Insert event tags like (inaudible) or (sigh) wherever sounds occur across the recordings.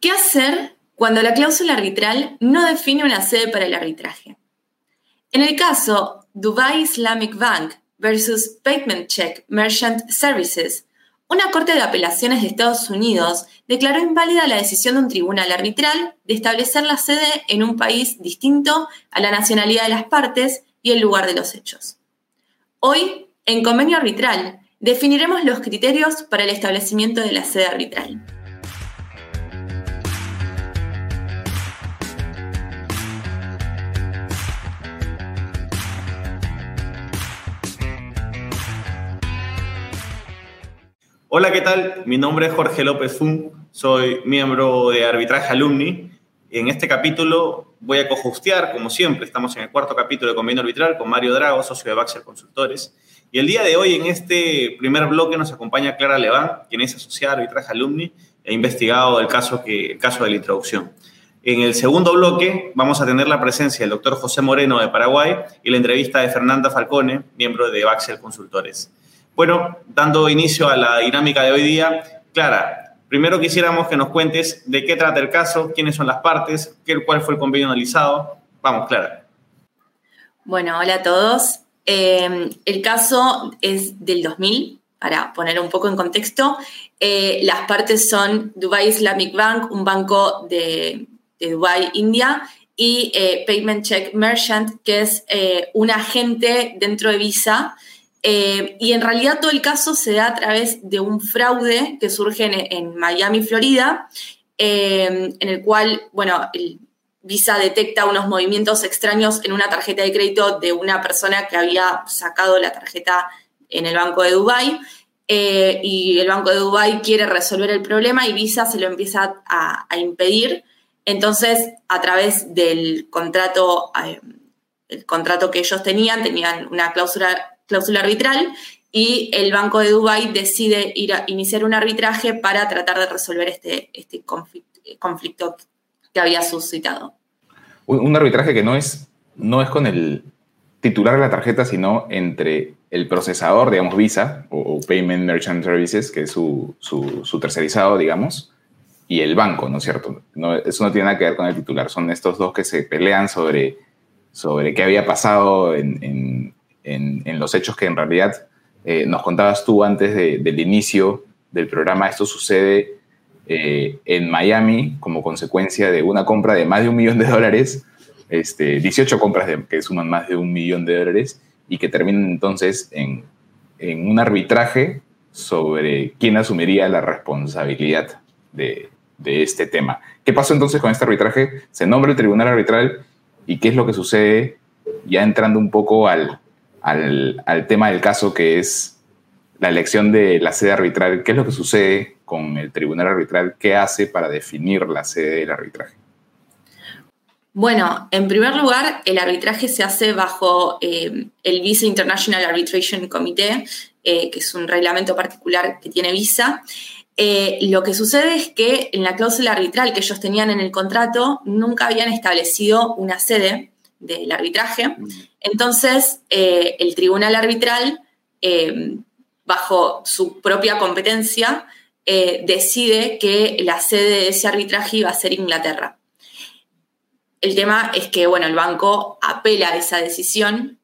¿Qué hacer cuando la cláusula arbitral no define una sede para el arbitraje? En el caso Dubai Islamic Bank versus Payment Check Merchant Services, una corte de apelaciones de Estados Unidos declaró inválida la decisión de un tribunal arbitral de establecer la sede en un país distinto a la nacionalidad de las partes y el lugar de los hechos. Hoy, en convenio arbitral, definiremos los criterios para el establecimiento de la sede arbitral. Hola, ¿qué tal? Mi nombre es Jorge López Fun, soy miembro de Arbitraje Alumni. En este capítulo voy a cojustear, como siempre, estamos en el cuarto capítulo de Convenio Arbitral con Mario Drago, socio de Baxter Consultores. Y el día de hoy, en este primer bloque, nos acompaña Clara Leván, quien es asociada a Arbitraje Alumni e investigado el caso, que, el caso de la introducción. En el segundo bloque vamos a tener la presencia del doctor José Moreno de Paraguay y la entrevista de Fernanda Falcone, miembro de Baxel Consultores. Bueno, dando inicio a la dinámica de hoy día, Clara, primero quisiéramos que nos cuentes de qué trata el caso, quiénes son las partes, cuál fue el convenio analizado. Vamos, Clara. Bueno, hola a todos. Eh, el caso es del 2000, para poner un poco en contexto. Eh, las partes son Dubai Islamic Bank, un banco de, Dubai, India, y eh, Payment Check Merchant, que es un agente dentro de Visa eh, y en realidad todo el caso se da a través de un fraude que surge en, Miami, Florida, eh, en el cual, bueno, Visa detecta unos movimientos extraños en una tarjeta de crédito de una persona que había sacado la tarjeta en el Banco de Dubái. Eh, y el Banco de Dubái quiere resolver el problema y Visa se lo empieza a, a impedir. Entonces, a través del contrato, el contrato que ellos tenían, tenían una cláusula cláusula arbitral y el Banco de Dubái decide ir a iniciar un arbitraje para tratar de resolver este, este conflicto, que había suscitado. Un, arbitraje que no es, no es con el titular de la tarjeta, sino entre el procesador, digamos, Visa o, Payment Merchant Services, que es su, tercerizado, digamos, y el banco, ¿no es cierto? Eso no tiene nada que ver con el titular, son estos dos que se pelean sobre, sobre qué había pasado en, los hechos que en realidad eh, nos contabas tú antes del inicio del programa. Esto sucede eh, en Miami como consecuencia de una compra de más de un millón de dólares, este, 18 compras que suman más de un millón de dólares y que terminan entonces en, en un arbitraje sobre quién asumiría la responsabilidad de, este tema. ¿Qué pasó entonces con este arbitraje? Se nombra el tribunal arbitral y qué es lo que sucede ya entrando un poco al, al, tema del caso que es la elección de la sede arbitral. ¿Qué es lo que sucede con el tribunal arbitral? ¿Qué hace para definir la sede del arbitraje? Bueno, en primer lugar, el arbitraje se hace bajo eh, el Visa International Arbitration Committee, eh, que es un reglamento particular que tiene Visa. Eh, lo que sucede es que en la cláusula arbitral que ellos tenían en el contrato nunca habían establecido una sede del arbitraje. Entonces, eh, el tribunal arbitral, eh, bajo su propia competencia, eh, decide que la sede de ese arbitraje iba a ser Inglaterra. El tema es que, bueno, el banco apela a esa decisión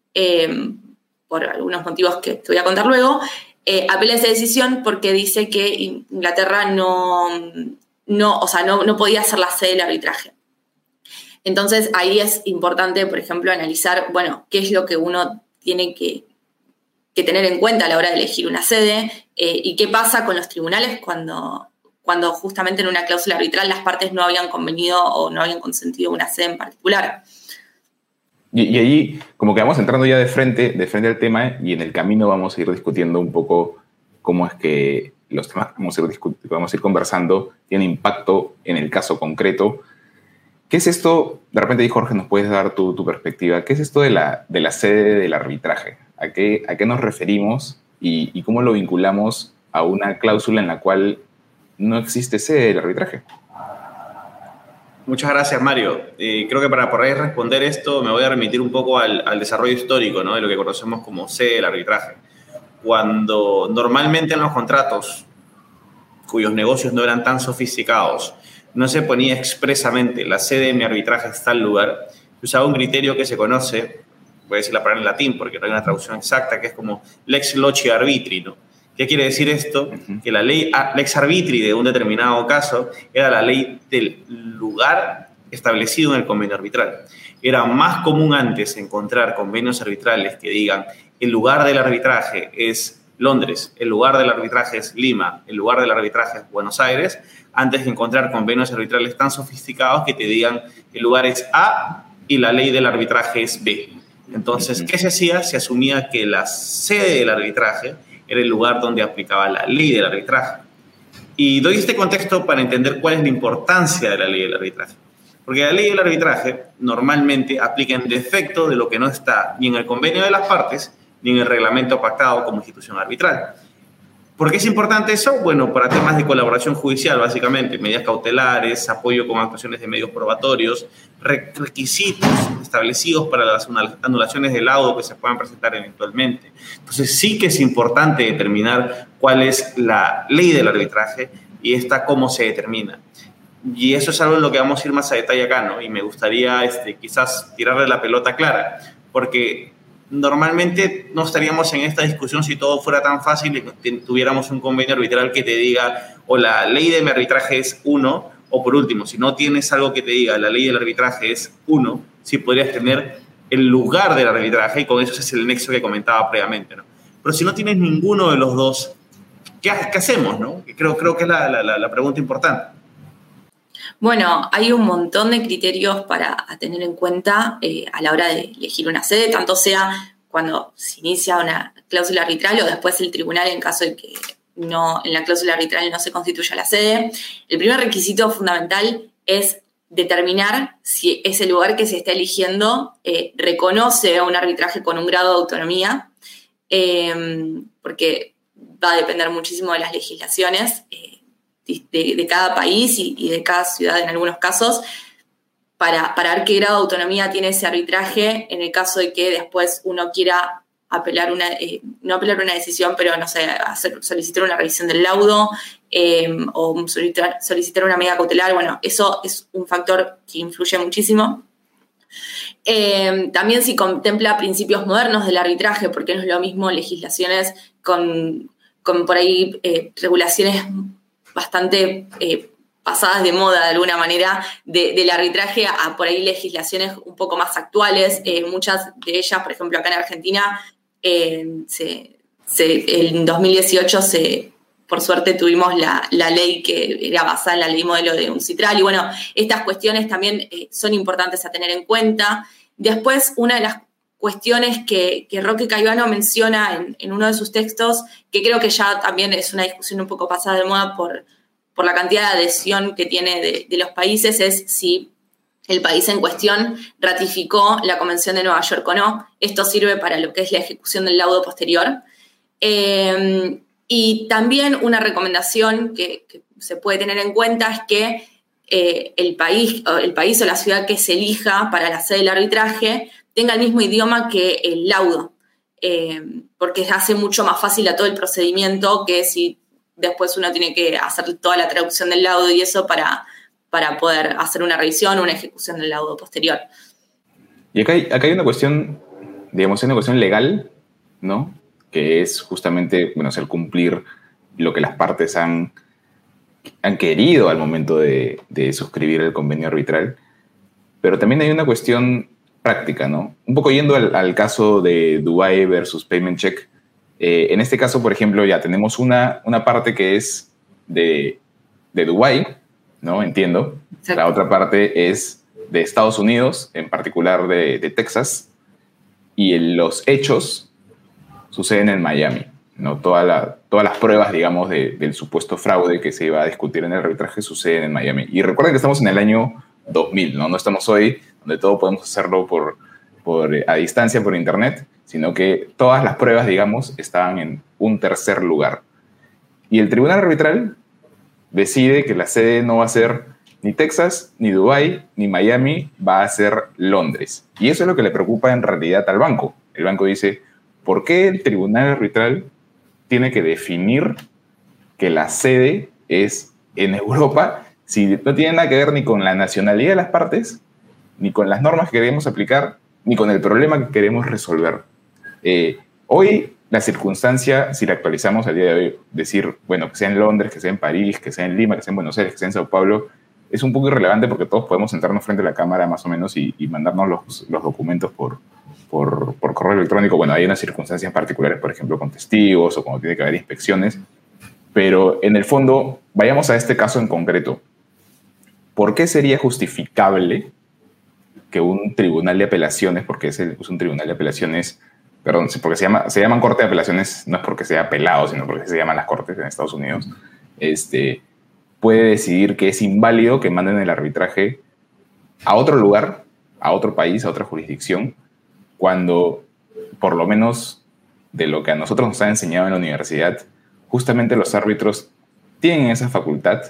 por algunos motivos que te voy a contar luego. apela a esa decisión porque dice que Inglaterra no, no, o sea, no, no podía ser la sede del arbitraje. Entonces ahí es importante, por ejemplo, analizar, bueno, qué es lo que uno tiene que, tener en cuenta a la hora de elegir una sede eh, y qué pasa con los tribunales cuando, cuando justamente en una cláusula arbitral las partes no habían convenido o no habían consentido una sede en particular. Y, y allí, como que vamos entrando ya de frente, de frente al tema y en el camino vamos a ir discutiendo un poco cómo es que los temas que vamos a ir, vamos a ir conversando tienen impacto en el caso concreto ¿Qué es esto? De repente, Jorge, nos puedes dar tu, perspectiva. ¿Qué es esto de la, de la sede del arbitraje? ¿A qué, a qué nos referimos y, cómo lo vinculamos a una cláusula en la cual no existe sede del arbitraje? Muchas gracias, Mario. Creo que para poder responder esto me voy a remitir un poco al, al desarrollo histórico ¿no? de lo que conocemos como sede del arbitraje. Cuando normalmente en los contratos cuyos negocios no eran tan sofisticados, no se ponía expresamente la sede de mi arbitraje está en tal lugar, usaba un criterio que se conoce, voy a decir la palabra en latín porque no hay una traducción exacta, que es como lex loci arbitri, ¿no? ¿Qué quiere decir esto? Que la ley lex arbitri de un determinado caso era la ley del lugar establecido en el convenio arbitral. Era más común antes encontrar convenios arbitrales que digan el lugar del arbitraje es Londres, el lugar del arbitraje es Lima, el lugar del arbitraje es Buenos Aires, antes de encontrar convenios arbitrales tan sofisticados que te digan el lugar es A y la ley del arbitraje es B. Entonces, ¿qué se hacía? Se asumía que la sede del arbitraje era el lugar donde aplicaba la ley del arbitraje. Y doy este contexto para entender cuál es la importancia de la ley del arbitraje. Porque la ley del arbitraje normalmente aplica en defecto de lo que no está ni en el convenio de las partes ni en el reglamento pactado como institución arbitral. ¿Por qué es importante eso? Bueno, para temas de colaboración judicial, básicamente, medidas cautelares, apoyo con actuaciones de medios probatorios, requisitos establecidos para las anulaciones del laudo que se puedan presentar eventualmente. Entonces, sí que es importante determinar cuál es la ley del arbitraje y esta cómo se determina. Y eso es algo en lo que vamos a ir más a detalle acá, ¿no? Y me gustaría este, quizás tirarle la pelota clara, porque normalmente no estaríamos en esta discusión si todo fuera tan fácil y tuviéramos un convenio arbitral que te diga o la ley de mi arbitraje es uno, o por último, si no tienes algo que te diga la ley del arbitraje es uno, si podrías tener el lugar del arbitraje y con eso es el nexo que comentaba previamente. ¿no? Pero si no tienes ninguno de los dos, ¿qué, hacemos? No? Creo, creo que es la, la, la pregunta importante. Bueno, hay un montón de criterios para tener en cuenta eh, a la hora de elegir una sede, tanto sea cuando se inicia una cláusula arbitral o después el tribunal en caso de que no, en la cláusula arbitral no se constituya la sede. El primer requisito fundamental es determinar si ese lugar que se está eligiendo eh, reconoce un arbitraje con un grado de autonomía, eh, porque va a depender muchísimo de las legislaciones de, cada país y, de cada ciudad en algunos casos, para, para, ver qué grado de autonomía tiene ese arbitraje en el caso de que después uno quiera apelar una, eh, no apelar una decisión, pero no sé, solicitar una revisión del laudo eh, o solicitar, una medida cautelar. Bueno, eso es un factor que influye muchísimo. Eh, también si contempla principios modernos del arbitraje, porque no es lo mismo legislaciones con, con por ahí regulaciones bastante eh, pasadas de moda de alguna manera del arbitraje a, por ahí legislaciones un poco más actuales. Eh, muchas de ellas, por ejemplo, acá en Argentina, eh, en 2018 se, por suerte tuvimos la, ley que era basada en la ley modelo de un citral. Y bueno, estas cuestiones también son importantes a tener en cuenta. Después, una de las cuestiones que, Roque Caivano menciona en, uno de sus textos, que creo que ya también es una discusión un poco pasada de moda por, la cantidad de adhesión que tiene de, los países, es si el país en cuestión ratificó la Convención de Nueva York o no. Esto sirve para lo que es la ejecución del laudo posterior. Eh, y también una recomendación que, se puede tener en cuenta es que eh, el, país, el país o la ciudad que se elija para la sede del arbitraje tenga el mismo idioma que el laudo, eh, porque hace mucho más fácil a todo el procedimiento que si después uno tiene que hacer toda la traducción del laudo y eso para, para poder hacer una revisión o una ejecución del laudo posterior. Y acá hay, acá hay una cuestión, digamos, una cuestión legal, ¿no? Que es justamente, bueno, hacer cumplir lo que las partes han, han querido al momento de, de suscribir el convenio arbitral. Pero también hay una cuestión práctica, ¿no? Un poco yendo al, caso de Dubai versus Payment Check. Eh, en este caso, por ejemplo, ya tenemos una, una parte que es de, de Dubái, ¿no? Entiendo. La otra parte es de Estados Unidos, en particular de, Texas, y los hechos suceden en Miami. ¿no? Toda la, todas las pruebas, digamos, del supuesto fraude que se iba a discutir en el arbitraje suceden en Miami. Y recuerden que estamos en el año 2000, ¿no? No estamos hoy donde todo podemos hacerlo por, por, eh, a distancia por internet, sino que todas las pruebas, digamos, estaban en un tercer lugar. Y el tribunal arbitral decide que la sede no va a ser ni Texas, ni Dubái, ni Miami, va a ser Londres. Y eso es lo que le preocupa en realidad al banco. El banco dice, ¿por qué el tribunal arbitral tiene que definir que la sede es en Europa si no tiene nada que ver ni con la nacionalidad de las partes, ni con las normas que queremos aplicar, ni con el problema que queremos resolver. Eh, hoy la circunstancia, si la actualizamos al día de hoy, decir, bueno, que sea en Londres, que sea en París, que sea en Lima, que sea en Buenos Aires, que sea en Sao Paulo, es un poco irrelevante porque todos podemos sentarnos frente a la cámara más o menos y, mandarnos los, los, documentos por, por, por, correo electrónico. Bueno, hay unas circunstancias particulares, por ejemplo, con testigos o cuando tiene que haber inspecciones, pero en el fondo, vayamos a este caso en concreto. ¿Por qué sería justificable que un tribunal de apelaciones, porque es, un tribunal de apelaciones, perdón, porque se, llama, se llaman corte de apelaciones, no es porque sea apelado, sino porque se llaman las cortes en Estados Unidos, este, puede decidir que es inválido que manden el arbitraje a otro lugar, a otro país, a otra jurisdicción, cuando por lo menos de lo que a nosotros nos ha enseñado en la universidad, justamente los árbitros tienen esa facultad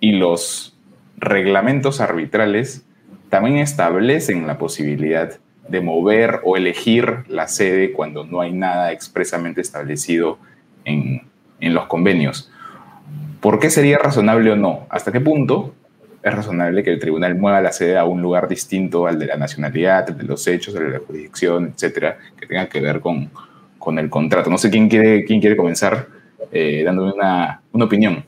y los reglamentos arbitrales también establecen la posibilidad de mover o elegir la sede cuando no hay nada expresamente establecido en, los convenios. ¿Por qué sería razonable o no? ¿Hasta qué punto es razonable que el tribunal mueva la sede a un lugar distinto al de la nacionalidad, al de los hechos, al de la jurisdicción, etcétera, que tenga que ver con, con el contrato? No sé quién quiere, quién quiere comenzar eh, dándome una, una opinión.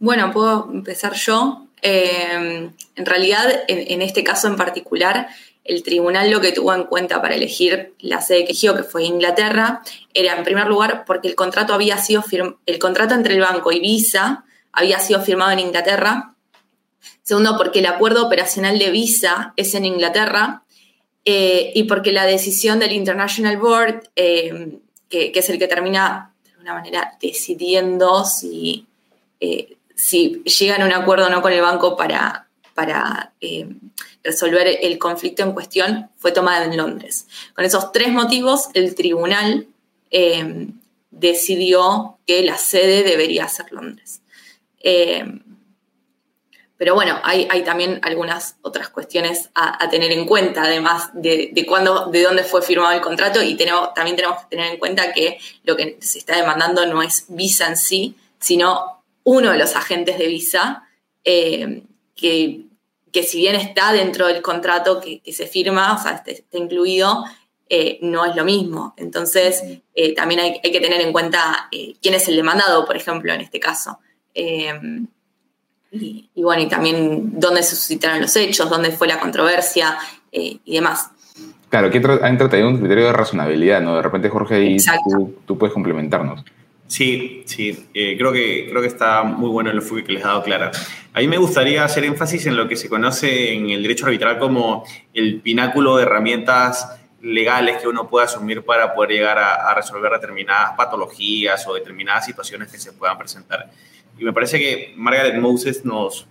Bueno, puedo empezar yo. Eh, en realidad, en, este caso en particular, el tribunal lo que tuvo en cuenta para elegir la sede que eligió, que fue Inglaterra, era en primer lugar porque el contrato había sido el contrato entre el banco y Visa había sido firmado en Inglaterra. Segundo, porque el acuerdo operacional de Visa es en Inglaterra. Eh, y porque la decisión del International Board, eh, que, es el que termina de alguna manera decidiendo si si llegan a un acuerdo o no con el banco para, para eh, resolver el conflicto en cuestión, fue tomada en Londres. Con esos tres motivos, el tribunal eh, decidió que la sede debería ser Londres. Eh, pero bueno, hay, también algunas otras cuestiones a, tener en cuenta, además de, de, cuándo, de dónde fue firmado el contrato, y también tenemos que tener en cuenta que lo que se está demandando no es visa en sí, sino uno de los agentes de visa, eh, que, si bien está dentro del contrato que, se firma, o sea, está, incluido, eh, no es lo mismo. Entonces, eh, también hay, que tener en cuenta quién es el demandado, por ejemplo, en este caso. Y, bueno, y también dónde se suscitaron los hechos, dónde fue la controversia y demás. Claro, aquí han tratado un criterio de razonabilidad, ¿no? De repente, Jorge, ahí tú puedes complementarnos. Sí, sí, eh, creo, que, creo que está muy bueno el enfoque que les ha dado Clara. A mí me gustaría hacer énfasis en lo que se conoce en el derecho arbitral como el pináculo de herramientas legales que uno puede asumir para poder llegar a, resolver determinadas patologías o determinadas situaciones que se puedan presentar. Y me parece que Margaret Moses nos,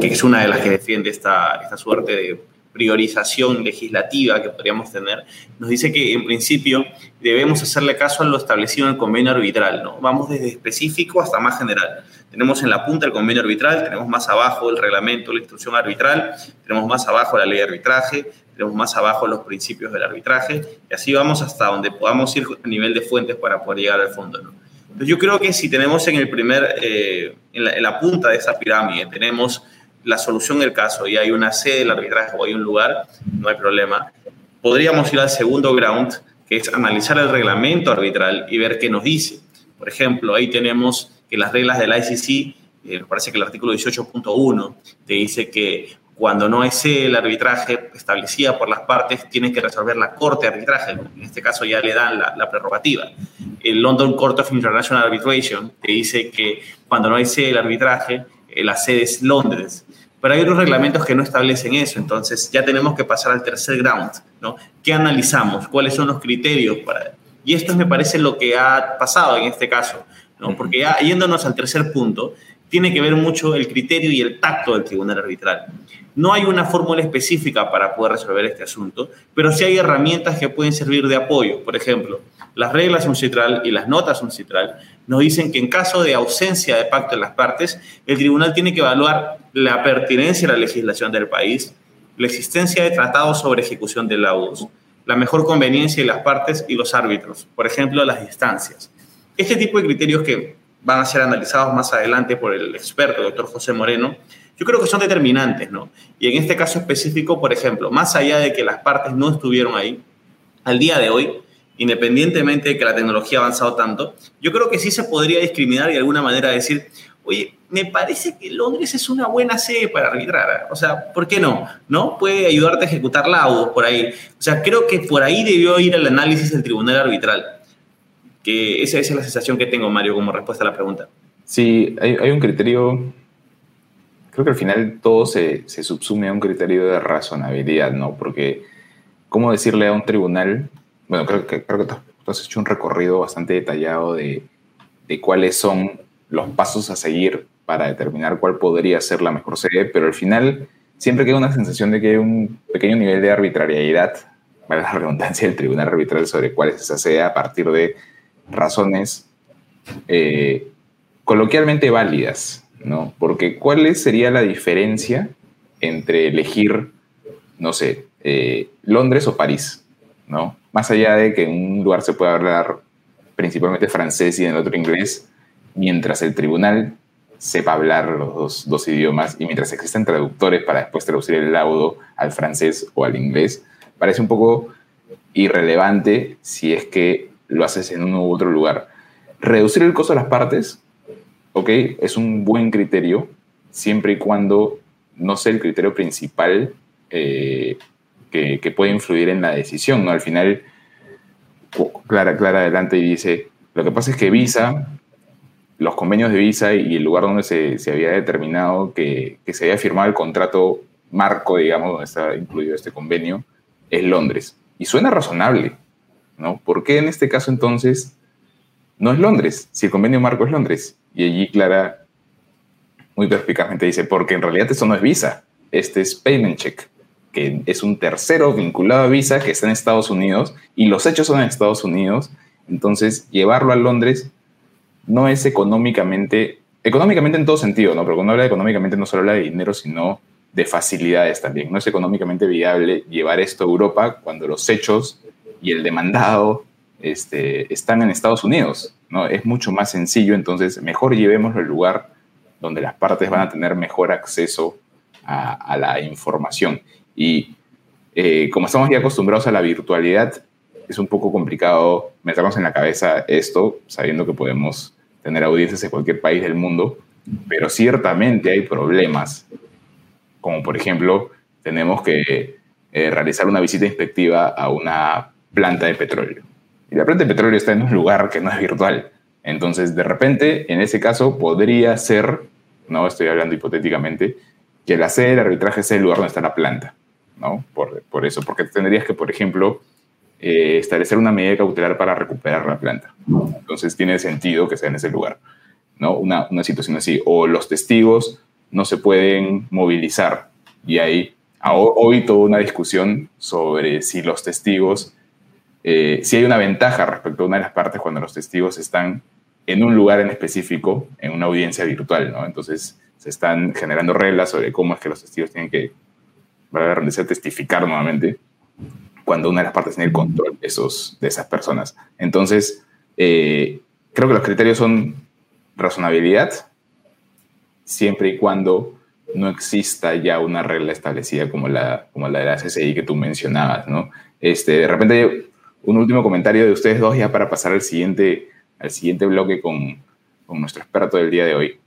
es una de las que defiende esta, esta suerte de priorización legislativa que podríamos tener, nos dice que en principio debemos hacerle caso a lo establecido en el convenio arbitral, ¿no? Vamos desde específico hasta más general. Tenemos en la punta el convenio arbitral, tenemos más abajo el reglamento, la instrucción arbitral, tenemos más abajo la ley de arbitraje, tenemos más abajo los principios del arbitraje, y así vamos hasta donde podamos ir a nivel de fuentes para poder llegar al fondo, ¿no? Entonces yo creo que si tenemos en el primer, eh, en, la, en la punta de esa pirámide, tenemos la solución del caso y hay una sede del arbitraje o hay un lugar, no hay problema. Podríamos ir al segundo ground, que es analizar el reglamento arbitral y ver qué nos dice. Por ejemplo, ahí tenemos que las reglas del ICC, eh, parece que el artículo 18.1 te dice que cuando no es el arbitraje establecida por las partes, tiene que resolver la corte de arbitraje. En este caso ya le dan la, la, prerrogativa. El London Court of International Arbitration te dice que cuando no es el arbitraje, eh, la sede es Londres. Pero hay otros reglamentos que no establecen eso, entonces ya tenemos que pasar al tercer ground, ¿no? ¿Qué analizamos? ¿Cuáles son los criterios para...? Y esto me parece lo que ha pasado en este caso, ¿no? Porque ya yéndonos al tercer punto, tiene que ver mucho el criterio y el tacto del tribunal arbitral. No hay una fórmula específica para poder resolver este asunto, pero sí hay herramientas que pueden servir de apoyo. Por ejemplo, las reglas uncitral y las notas uncitral nos dicen que en caso de ausencia de pacto de las partes, el tribunal tiene que evaluar la pertinencia a la legislación del país, la existencia de tratados sobre ejecución de laudos, la mejor conveniencia de las partes y los árbitros, por ejemplo, las distancias. Este tipo de criterios que van a ser analizados más adelante por el experto, doctor José Moreno, yo creo que son determinantes, ¿no? Y en este caso específico, por ejemplo, más allá de que las partes no estuvieron ahí, al día de hoy, independientemente de que la tecnología ha avanzado tanto, yo creo que sí se podría discriminar de alguna manera decir, oye, me parece que Londres es una buena sede para arbitrar. O sea, ¿por qué no? ¿No? Puede ayudarte a ejecutar laudos por ahí. O sea, creo que por ahí debió ir el análisis del tribunal arbitral. Que esa, es la sensación que tengo, Mario, como respuesta a la pregunta. Sí, hay, un criterio, creo que al final todo se, se, subsume a un criterio de razonabilidad, ¿no? Porque, ¿cómo decirle a un tribunal? Bueno, creo que, creo que tú has hecho un recorrido bastante detallado de, cuáles son los pasos a seguir para determinar cuál podría ser la mejor sede, pero al final siempre queda una sensación de que hay un pequeño nivel de arbitrariedad, para la redundancia del tribunal arbitral sobre cuál es esa sede a partir de razones eh, coloquialmente válidas, ¿no? Porque ¿cuál sería la diferencia entre elegir, no sé, eh, Londres o París, Más allá de que en un lugar se pueda hablar principalmente francés y en el otro inglés, mientras el tribunal sepa hablar los dos, idiomas y mientras existen traductores para después traducir el laudo al francés o al inglés, parece un poco irrelevante si es que lo haces en uno u otro lugar. Reducir el costo de las partes, ok, es un buen criterio, siempre y cuando no sea el criterio principal eh, que, puede influir en la decisión. Al final, Clara, Clara adelante y dice, lo que pasa es que Visa los convenios de visa y el lugar donde se, había determinado que, se había firmado el contrato marco, digamos, donde está incluido este convenio, es Londres. Y suena razonable, ¿no? ¿Por qué en este caso entonces no es Londres, si el convenio marco es Londres? Y allí Clara muy perspicazmente dice, porque en realidad esto no es Visa, este es Payment Check, que es un tercero vinculado a Visa que está en Estados Unidos y los hechos son en Estados Unidos. Entonces, llevarlo a Londres no es económicamente, económicamente en todo sentido, ¿no? Pero cuando habla económicamente no solo habla de dinero, sino de facilidades también. No es económicamente viable llevar esto a Europa cuando los hechos y el demandado este, están en Estados Unidos, ¿no? Es mucho más sencillo, entonces mejor llevémoslo al lugar donde las partes van a tener mejor acceso a, la información. Y eh, como estamos ya acostumbrados a la virtualidad, es un poco complicado meternos en la cabeza esto, sabiendo que podemos tener audiencias de cualquier país del mundo, pero ciertamente hay problemas, como por ejemplo, tenemos que eh, realizar una visita inspectiva a una planta de petróleo. Y la planta de petróleo está en un lugar que no es virtual. Entonces, de repente, en ese caso, podría ser, no estoy hablando hipotéticamente, que la sede del arbitraje sea el lugar donde está la planta, ¿no? Por, por eso, porque tendrías que, por ejemplo, eh, establecer una medida cautelar para recuperar la planta. Entonces tiene sentido que sea en ese lugar, ¿no? Una, una situación así. O los testigos no se pueden movilizar y hay hoy toda una discusión sobre si los testigos, eh, si hay una ventaja respecto a una de las partes cuando los testigos están en un lugar en específico, en una audiencia virtual, ¿no? Entonces se están generando reglas sobre cómo es que los testigos tienen que, para testificar nuevamente cuando una de las partes tiene el control de, esos, de esas personas. Entonces, eh, creo que los criterios son razonabilidad, siempre y cuando no exista ya una regla establecida como la, como la de la CCI que tú mencionabas, ¿no? Este, de repente, un último comentario de ustedes dos ya para pasar al siguiente, al siguiente bloque con, con nuestro experto del día de hoy.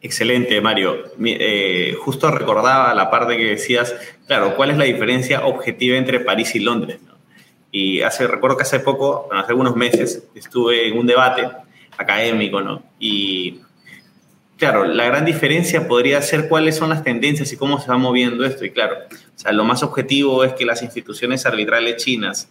Excelente, Mario. Eh, justo recordaba la parte que decías, claro, ¿cuál es la diferencia objetiva entre París y Londres? Y hace, recuerdo que hace poco, hace algunos meses, estuve en un debate académico, ¿no? Y claro, la gran diferencia podría ser cuáles son las tendencias y cómo se va moviendo esto. Y claro, o sea, lo más objetivo es que las instituciones arbitrales chinas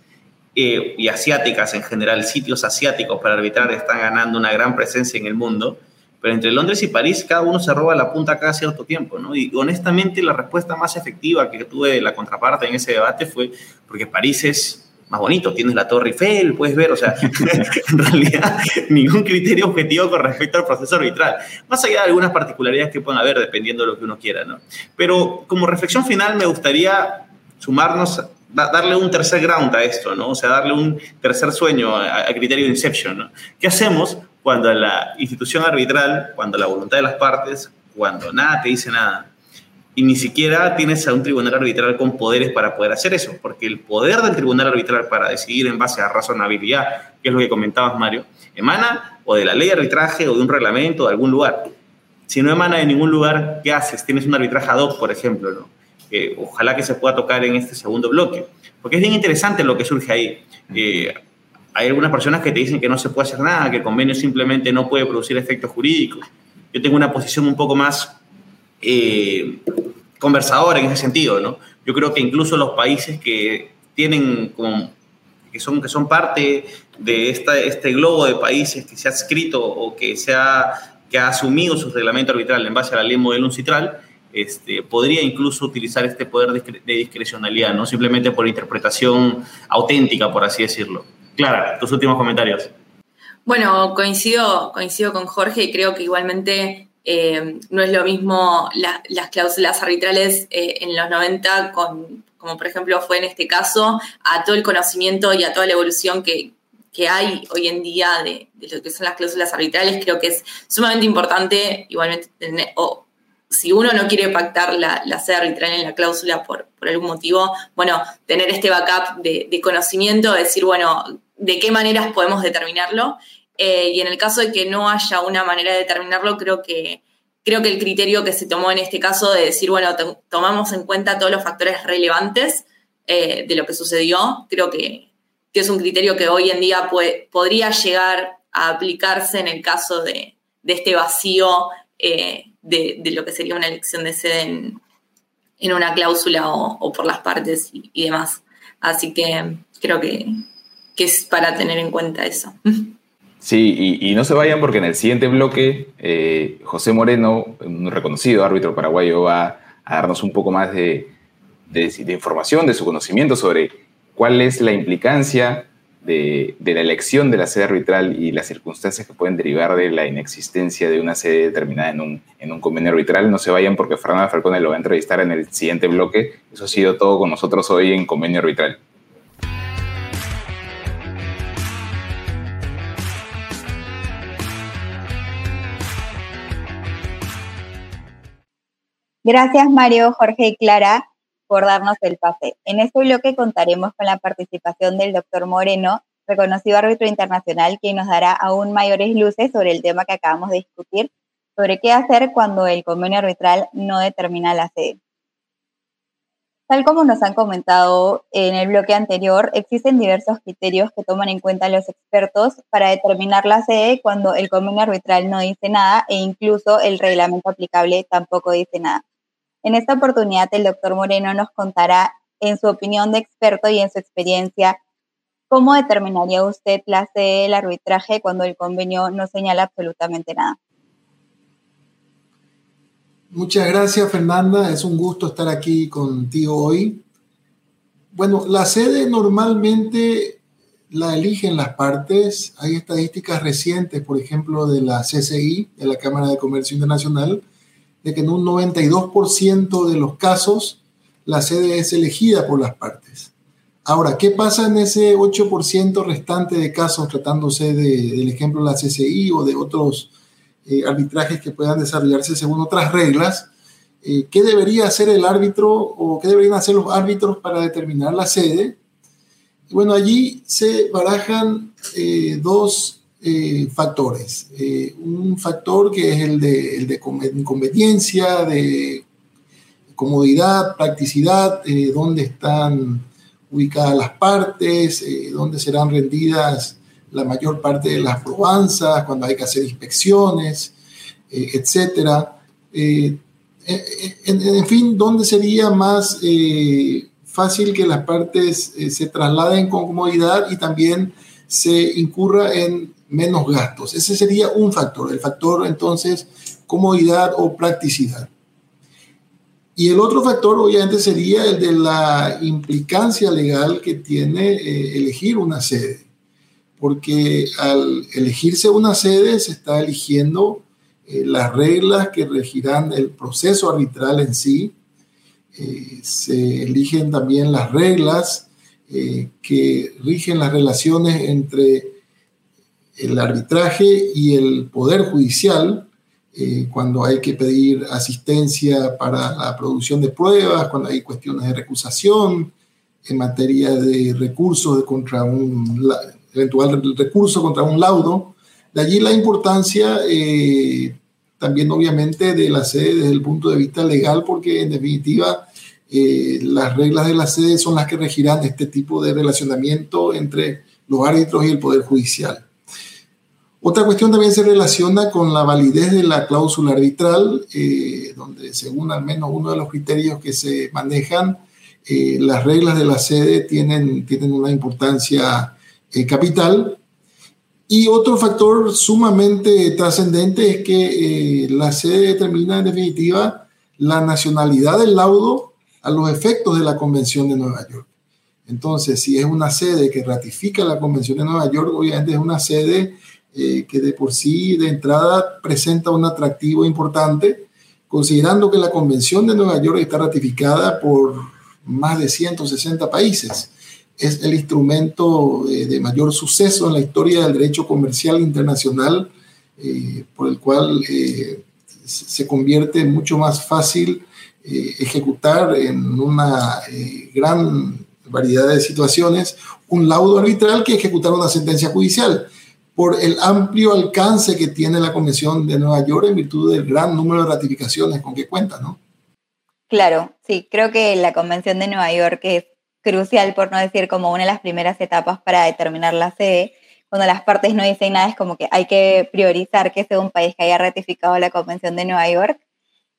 eh, y asiáticas en general, sitios asiáticos para arbitrar, están ganando una gran presencia en el mundo pero entre Londres y París, cada uno se roba la punta cada cierto tiempo, ¿no? Y honestamente, la respuesta más efectiva que tuve de la contraparte en ese debate fue porque París es más bonito, tienes la Torre Eiffel, puedes ver, o sea, (laughs) en realidad ningún criterio objetivo con respecto al proceso arbitral, más allá de algunas particularidades que puedan haber dependiendo de lo que uno quiera, ¿no? Pero como reflexión final me gustaría sumarnos, darle un tercer ground a esto, ¿no? O sea, darle un tercer sueño al criterio de Inception, ¿no? ¿Qué hacemos cuando la institución arbitral, cuando la voluntad de las partes, cuando nada te dice nada. Y ni siquiera tienes a un tribunal arbitral con poderes para poder hacer eso, porque el poder del tribunal arbitral para decidir en base a razonabilidad, que es lo que comentabas, Mario, emana o de la ley de arbitraje o de un reglamento de algún lugar. Si no emana de ningún lugar, ¿qué haces? Tienes un arbitraje ad hoc, por ejemplo, ¿no? ojalá que se pueda tocar en este segundo bloque, porque es bien interesante lo que surge ahí. Eh, hay algunas personas que te dicen que no se puede hacer nada, que el convenio simplemente no puede producir efectos jurídicos. Yo tengo una posición un poco más eh, conversadora en ese sentido, ¿no? Yo creo que incluso los países que tienen como, que son, que son parte de esta, este globo de países que se ha escrito o que, se ha, que ha asumido su reglamento arbitral en base a la ley modelo uncitral, este, podría incluso utilizar este poder de discrecionalidad, no simplemente por interpretación auténtica, por así decirlo. Clara, tus últimos comentarios. Bueno, coincido, coincido con Jorge y creo que igualmente eh, no es lo mismo las cláusulas arbitrales eh, en los 90 con, como por ejemplo fue en este caso, a todo el conocimiento y a toda la evolución que, hay hoy en día de, lo que son las cláusulas arbitrales. Creo que es sumamente importante igualmente tener, si uno no quiere pactar la, sede arbitral en la cláusula por, algún motivo, bueno, tener este backup de, conocimiento, decir, bueno, de qué maneras podemos determinarlo. Eh, y en el caso de que no haya una manera de determinarlo, creo que, creo que el criterio que se tomó en este caso de decir, bueno, tomamos en cuenta todos los factores relevantes eh, de lo que sucedió, creo que, es un criterio que hoy en día podría llegar a aplicarse en el caso de, este vacío eh, de, lo que sería una elección de sede en, una cláusula o, por las partes y, demás. Así que creo que, es para tener en cuenta eso. Sí, y, no se vayan porque en el siguiente bloque eh, José Moreno, un reconocido árbitro paraguayo, va a darnos un poco más de, de información, de su conocimiento sobre cuál es la implicancia de, la elección de la sede arbitral y las circunstancias que pueden derivar de la inexistencia de una sede determinada en un, en un convenio arbitral. No se vayan porque Fernanda Falcone lo va a entrevistar en el siguiente bloque. Eso ha sido todo con nosotros hoy en Convenio Arbitral. Gracias Mario, Jorge y Clara por darnos el pase. En este bloque contaremos con la participación del doctor Moreno, reconocido árbitro internacional, quien nos dará aún mayores luces sobre el tema que acabamos de discutir, sobre qué hacer cuando el convenio arbitral no determina la sede. Tal como nos han comentado en el bloque anterior, existen diversos criterios que toman en cuenta los expertos para determinar la sede cuando el convenio arbitral no dice nada e incluso el reglamento aplicable tampoco dice nada. En esta oportunidad, el doctor Moreno nos contará, en su opinión de experto y en su experiencia, cómo determinaría usted la sede del arbitraje cuando el convenio no señala absolutamente nada. Muchas gracias, Fernanda. Es un gusto estar aquí contigo hoy. Bueno, la sede normalmente la eligen las partes. Hay estadísticas recientes, por ejemplo, de la CCI, de la Cámara de Comercio Internacional, de que en un 92% de los casos la sede es elegida por las partes. Ahora, ¿qué pasa en ese 8% restante de casos tratándose del ejemplo de la CCI o de otros eh, arbitrajes que puedan desarrollarse según otras reglas? Eh, ¿Qué debería hacer el árbitro o qué deberían hacer los árbitros para determinar la sede? bueno, allí se barajan eh, dos eh, factores. Eh, un factor que es el de, el de conveniencia, de comodidad, practicidad, eh, dónde están ubicadas las partes, dónde serán rendidas la mayor parte de las probanzas, cuando hay que hacer inspecciones. En, en, fin, dónde sería más fácil que las partes se trasladen con comodidad y también se incurra en menos gastos. Ese sería un factor, el factor entonces comodidad o practicidad. Y el otro factor obviamente sería el de la implicancia legal que tiene eh, elegir una sede, porque al elegirse una sede se está eligiendo eh, las reglas que regirán el proceso arbitral en sí, eh, se eligen también las reglas que rigen las relaciones entre el arbitraje y el poder judicial, eh, cuando hay que pedir asistencia para la producción de pruebas, cuando hay cuestiones de recusación, en materia de recursos contra un eventual recurso contra un laudo. De allí la importancia eh, también obviamente de la sede desde el punto de vista legal, porque en definitiva eh, las reglas de la sede son las que regirán este tipo de relacionamiento entre los árbitros y el Poder Judicial. Otra cuestión también se relaciona con la validez de la cláusula arbitral, eh, donde según al menos uno de los criterios que se manejan, eh, las reglas de la sede tienen, tienen una importancia capital. Y otro factor sumamente trascendente es que la sede determina en definitiva la nacionalidad del laudo a los efectos de la Convención de Nueva York. Entonces, si es una sede que ratifica la Convención de Nueva York, obviamente es una sede eh, que de por sí, de entrada, presenta un atractivo importante, considerando que la Convención de Nueva York está ratificada por más de 160 países. Es el instrumento eh, de mayor suceso en la historia del derecho comercial internacional, eh, por el cual se convierte mucho más fácil ejecutar en una gran variedad de situaciones un laudo arbitral que ejecutar una sentencia judicial por el amplio alcance que tiene la Convención de Nueva York en virtud del gran número de ratificaciones con que cuenta, ¿no? Claro, sí, creo que la Convención de Nueva York es crucial, por no decir como una de las primeras etapas para determinar la sede. Cuando las partes no dicen nada, es como que hay que priorizar que sea un país que haya ratificado la Convención de Nueva York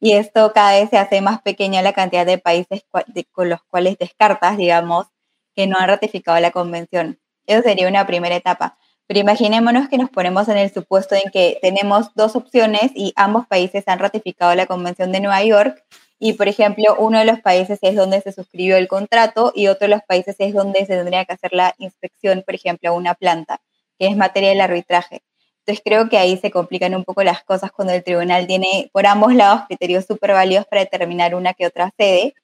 y esto cada vez se hace más pequeña la cantidad de países con los cuales descartas, digamos, que no han ratificado la convención. Eso sería una primera etapa. Pero imaginémonos que nos ponemos en el supuesto en que tenemos dos opciones y ambos países han ratificado la Convención de Nueva York y, por ejemplo, uno de los países es donde se suscribió el contrato y otro de los países es donde se tendría que hacer la inspección, por ejemplo, a una planta, que es materia del arbitraje. Entonces creo que ahí se complican un poco las cosas cuando el tribunal tiene por ambos lados criterios súper válidos para determinar una que otra sede.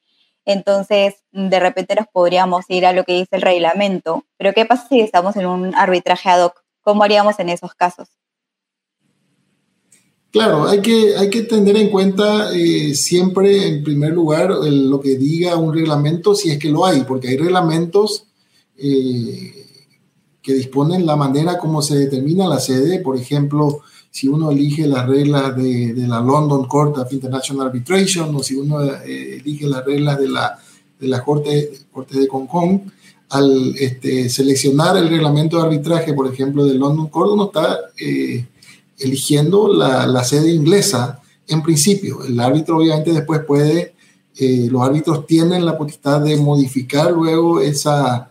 Entonces, de repente nos podríamos ir a lo que dice el reglamento. Pero ¿qué pasa si estamos en un arbitraje ad hoc? ¿Cómo haríamos en esos casos? Claro, hay que, hay que tener en cuenta eh, siempre, en primer lugar, lo que diga un reglamento, si es que lo hay, porque hay reglamentos eh, que disponen la manera como se determina la sede. Por ejemplo, si uno elige las reglas de, la London Court of International Arbitration o si uno eh, elige las reglas de la, de la Corte, Corte de Hong Kong, al este, seleccionar el reglamento de arbitraje, por ejemplo, del London Court, uno está eh, eligiendo la, la, sede inglesa en principio. El árbitro obviamente después puede, eh, los árbitros tienen la potestad de modificar luego esa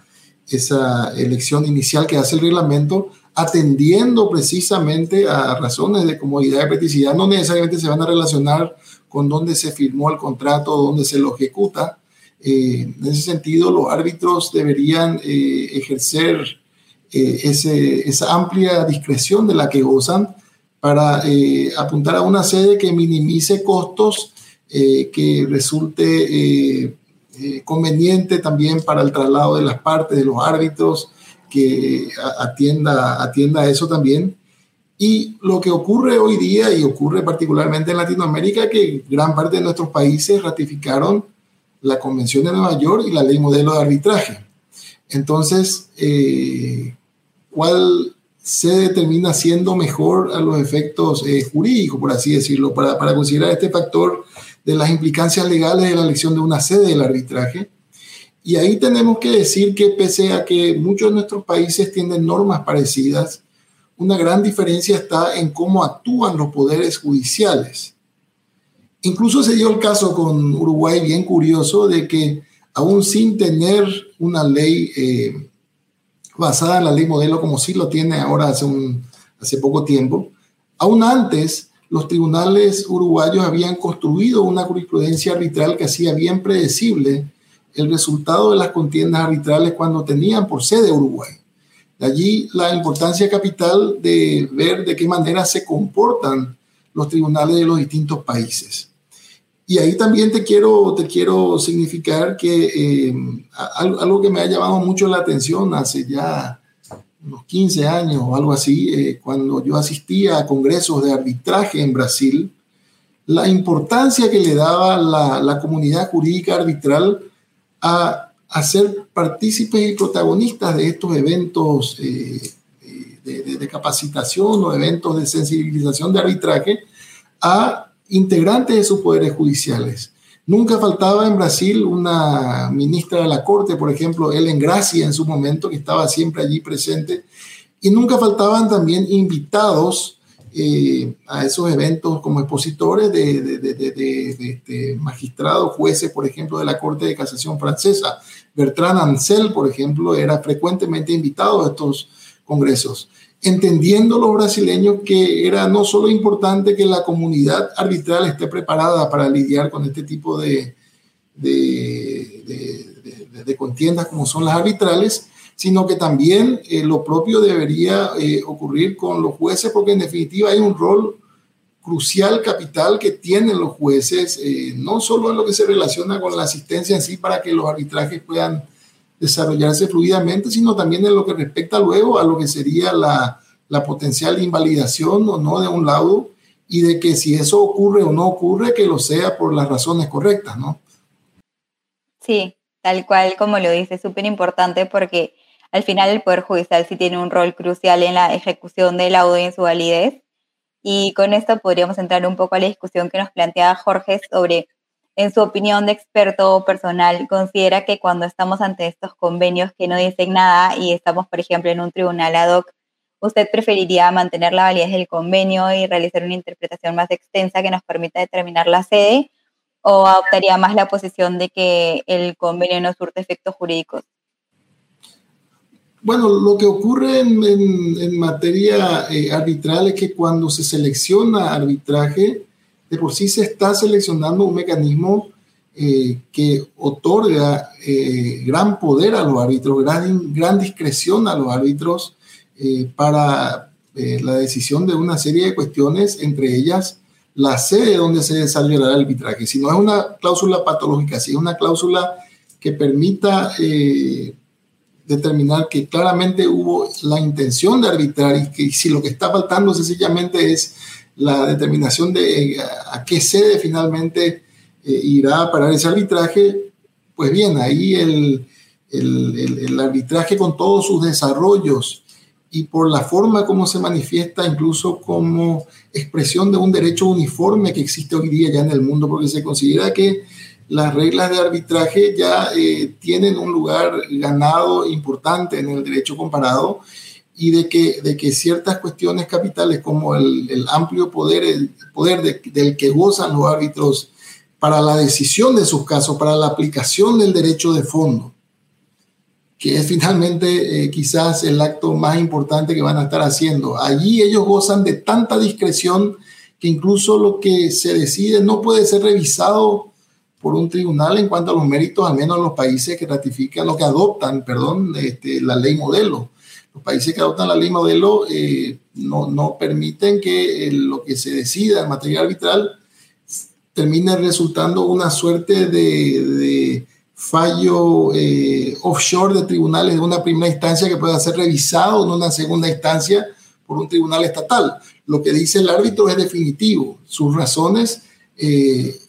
esa elección inicial que hace el reglamento, atendiendo precisamente a razones de comodidad y practicidad, no necesariamente se van a relacionar con dónde se firmó el contrato, dónde se lo ejecuta. Eh, en ese sentido, los árbitros deberían eh, ejercer eh, esa amplia discreción de la que gozan para apuntar a una sede que minimice costos, que resulte conveniente también para el traslado de las partes, de los árbitros, que atienda, atienda eso también. Y lo que ocurre hoy día, y ocurre particularmente en Latinoamérica, que gran parte de nuestros países ratificaron la Convención de Nueva York y la ley modelo de arbitraje. Entonces, eh, ¿cuál se determina siendo mejor a los efectos eh, jurídicos, por así decirlo, para, para considerar este factor de las implicancias legales de la elección de una sede del arbitraje. Y ahí tenemos que decir que pese a que muchos de nuestros países tienen normas parecidas, una gran diferencia está en cómo actúan los poderes judiciales. Incluso se dio el caso con Uruguay bien curioso de que aún sin tener una ley eh, basada en la ley modelo como sí lo tiene ahora hace, un, hace poco tiempo, aún antes los tribunales uruguayos habían construido una jurisprudencia arbitral que hacía bien predecible el resultado de las contiendas arbitrales cuando tenían por sede Uruguay. De allí la importancia capital de ver de qué manera se comportan los tribunales de los distintos países. Y ahí también te quiero, te quiero significar que eh, algo que me ha llamado mucho la atención hace ya unos 15 años o algo así, eh, cuando yo asistía a congresos de arbitraje en Brasil, la importancia que le daba la, la comunidad jurídica arbitral a, a, ser partícipes y protagonistas de estos eventos eh, de, de, capacitación o eventos de sensibilización de arbitraje a integrantes de sus poderes judiciales. Nunca faltaba en Brasil una ministra de la Corte, por ejemplo, Ellen Gracia en su momento, que estaba siempre allí presente, y nunca faltaban también invitados eh, a esos eventos como expositores de, de, de, de, magistrados, jueces, por ejemplo, de la Corte de Casación Francesa. Bertrand Ansel, por ejemplo, era frecuentemente invitado a estos congresos entendiendo los brasileños que era no solo importante que la comunidad arbitral esté preparada para lidiar con este tipo de, de, de, de contiendas como son las arbitrales, sino que también eh, lo propio debería eh, ocurrir con los jueces, porque en definitiva hay un rol crucial, capital que tienen los jueces, eh, no solo en lo que se relaciona con la asistencia en sí para que los arbitrajes puedan desarrollarse fluidamente, sino también en lo que respecta luego a lo que sería la, la potencial invalidación o no de un laudo y de que si eso ocurre o no ocurre, que lo sea por las razones correctas, ¿no? Sí, tal cual como lo dice, súper importante porque al final el Poder Judicial sí tiene un rol crucial en la ejecución del laudo y en su validez. Y con esto podríamos entrar un poco a la discusión que nos planteaba Jorge sobre en su opinión de experto personal, considera que cuando estamos ante estos convenios que no dicen nada y estamos, por ejemplo, en un tribunal ad hoc, ¿usted preferiría mantener la validez del convenio y realizar una interpretación más extensa que nos permita determinar la sede? ¿O adoptaría más la posición de que el convenio no surte efectos jurídicos? Bueno, lo que ocurre en, materia eh, arbitral es que cuando se selecciona arbitraje, de por sí se está seleccionando un mecanismo eh, que otorga eh, gran poder a los árbitros, gran, discreción a los árbitros para la decisión de una serie de cuestiones, entre ellas la sede donde se desarrollará el arbitraje. Si no es una cláusula patológica, si es una cláusula que permita determinar que claramente hubo la intención de arbitrar y que si lo que está faltando sencillamente es la determinación de eh, a qué sede finalmente eh, irá a parar ese arbitraje, pues bien, ahí el, el, el, el, arbitraje con todos sus desarrollos y por la forma como se manifiesta incluso como expresión de un derecho uniforme que existe hoy día ya en el mundo, porque se considera que las reglas de arbitraje ya eh, tienen un lugar ganado importante en el derecho comparado y de que, de que ciertas cuestiones capitales como el, amplio poder, el poder de, del que gozan los árbitros para la decisión de sus casos, para la aplicación del derecho de fondo, que es finalmente eh, quizás el acto más importante que van a estar haciendo. Allí ellos gozan de tanta discreción que incluso lo que se decide no puede ser revisado por un tribunal en cuanto a los méritos, al menos en los países que ratifican, o que adoptan, perdón, este, la ley modelo los países que adoptan la ley modelo eh, no, no, permiten que eh, lo que se decida en materia arbitral termine resultando una suerte de, de fallo eh, offshore de tribunales de una primera instancia que pueda ser revisado en una segunda instancia por un tribunal estatal. Lo que dice el árbitro es definitivo. Sus razones eh,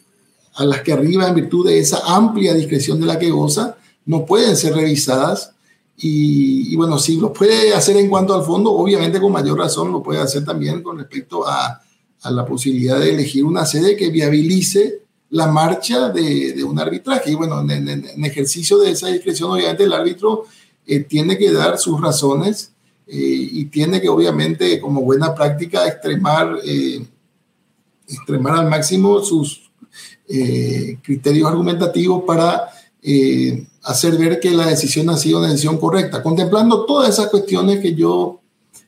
a las que arriba en virtud de esa amplia discreción de la que goza no pueden ser revisadas y, y, bueno, si lo puede hacer en cuanto al fondo, obviamente con mayor razón lo puede hacer también con respecto a, a la posibilidad de elegir una sede que viabilice la marcha de, un arbitraje. Y bueno, en, en, en, ejercicio de esa discreción, obviamente el árbitro eh, tiene que dar sus razones eh, y tiene que obviamente como buena práctica extremar, eh, extremar al máximo sus eh, criterios argumentativos para eh, hacer ver que la decisión ha sido una decisión correcta, contemplando todas esas cuestiones que yo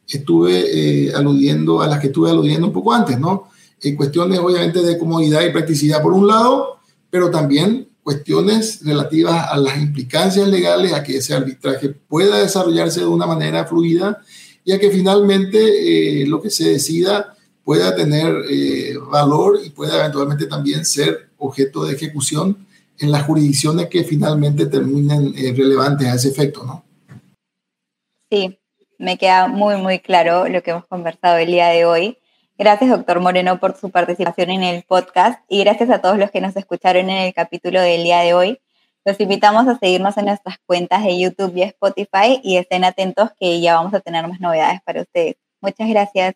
estuve eh, aludiendo, a las que estuve aludiendo un poco antes, ¿no? Eh, cuestiones obviamente de comodidad y practicidad por un lado, pero también cuestiones relativas a las implicancias legales, a que ese arbitraje pueda desarrollarse de una manera fluida y a que finalmente eh, lo que se decida pueda tener eh, valor y pueda eventualmente también ser objeto de ejecución en las jurisdicciones que finalmente terminen eh, relevantes a ese efecto, ¿no? Sí, me queda muy, muy claro lo que hemos conversado el día de hoy. Gracias, doctor Moreno, por su participación en el podcast y gracias a todos los que nos escucharon en el capítulo del día de hoy. Los invitamos a seguirnos en nuestras cuentas de YouTube y Spotify y estén atentos que ya vamos a tener más novedades para ustedes. Muchas gracias.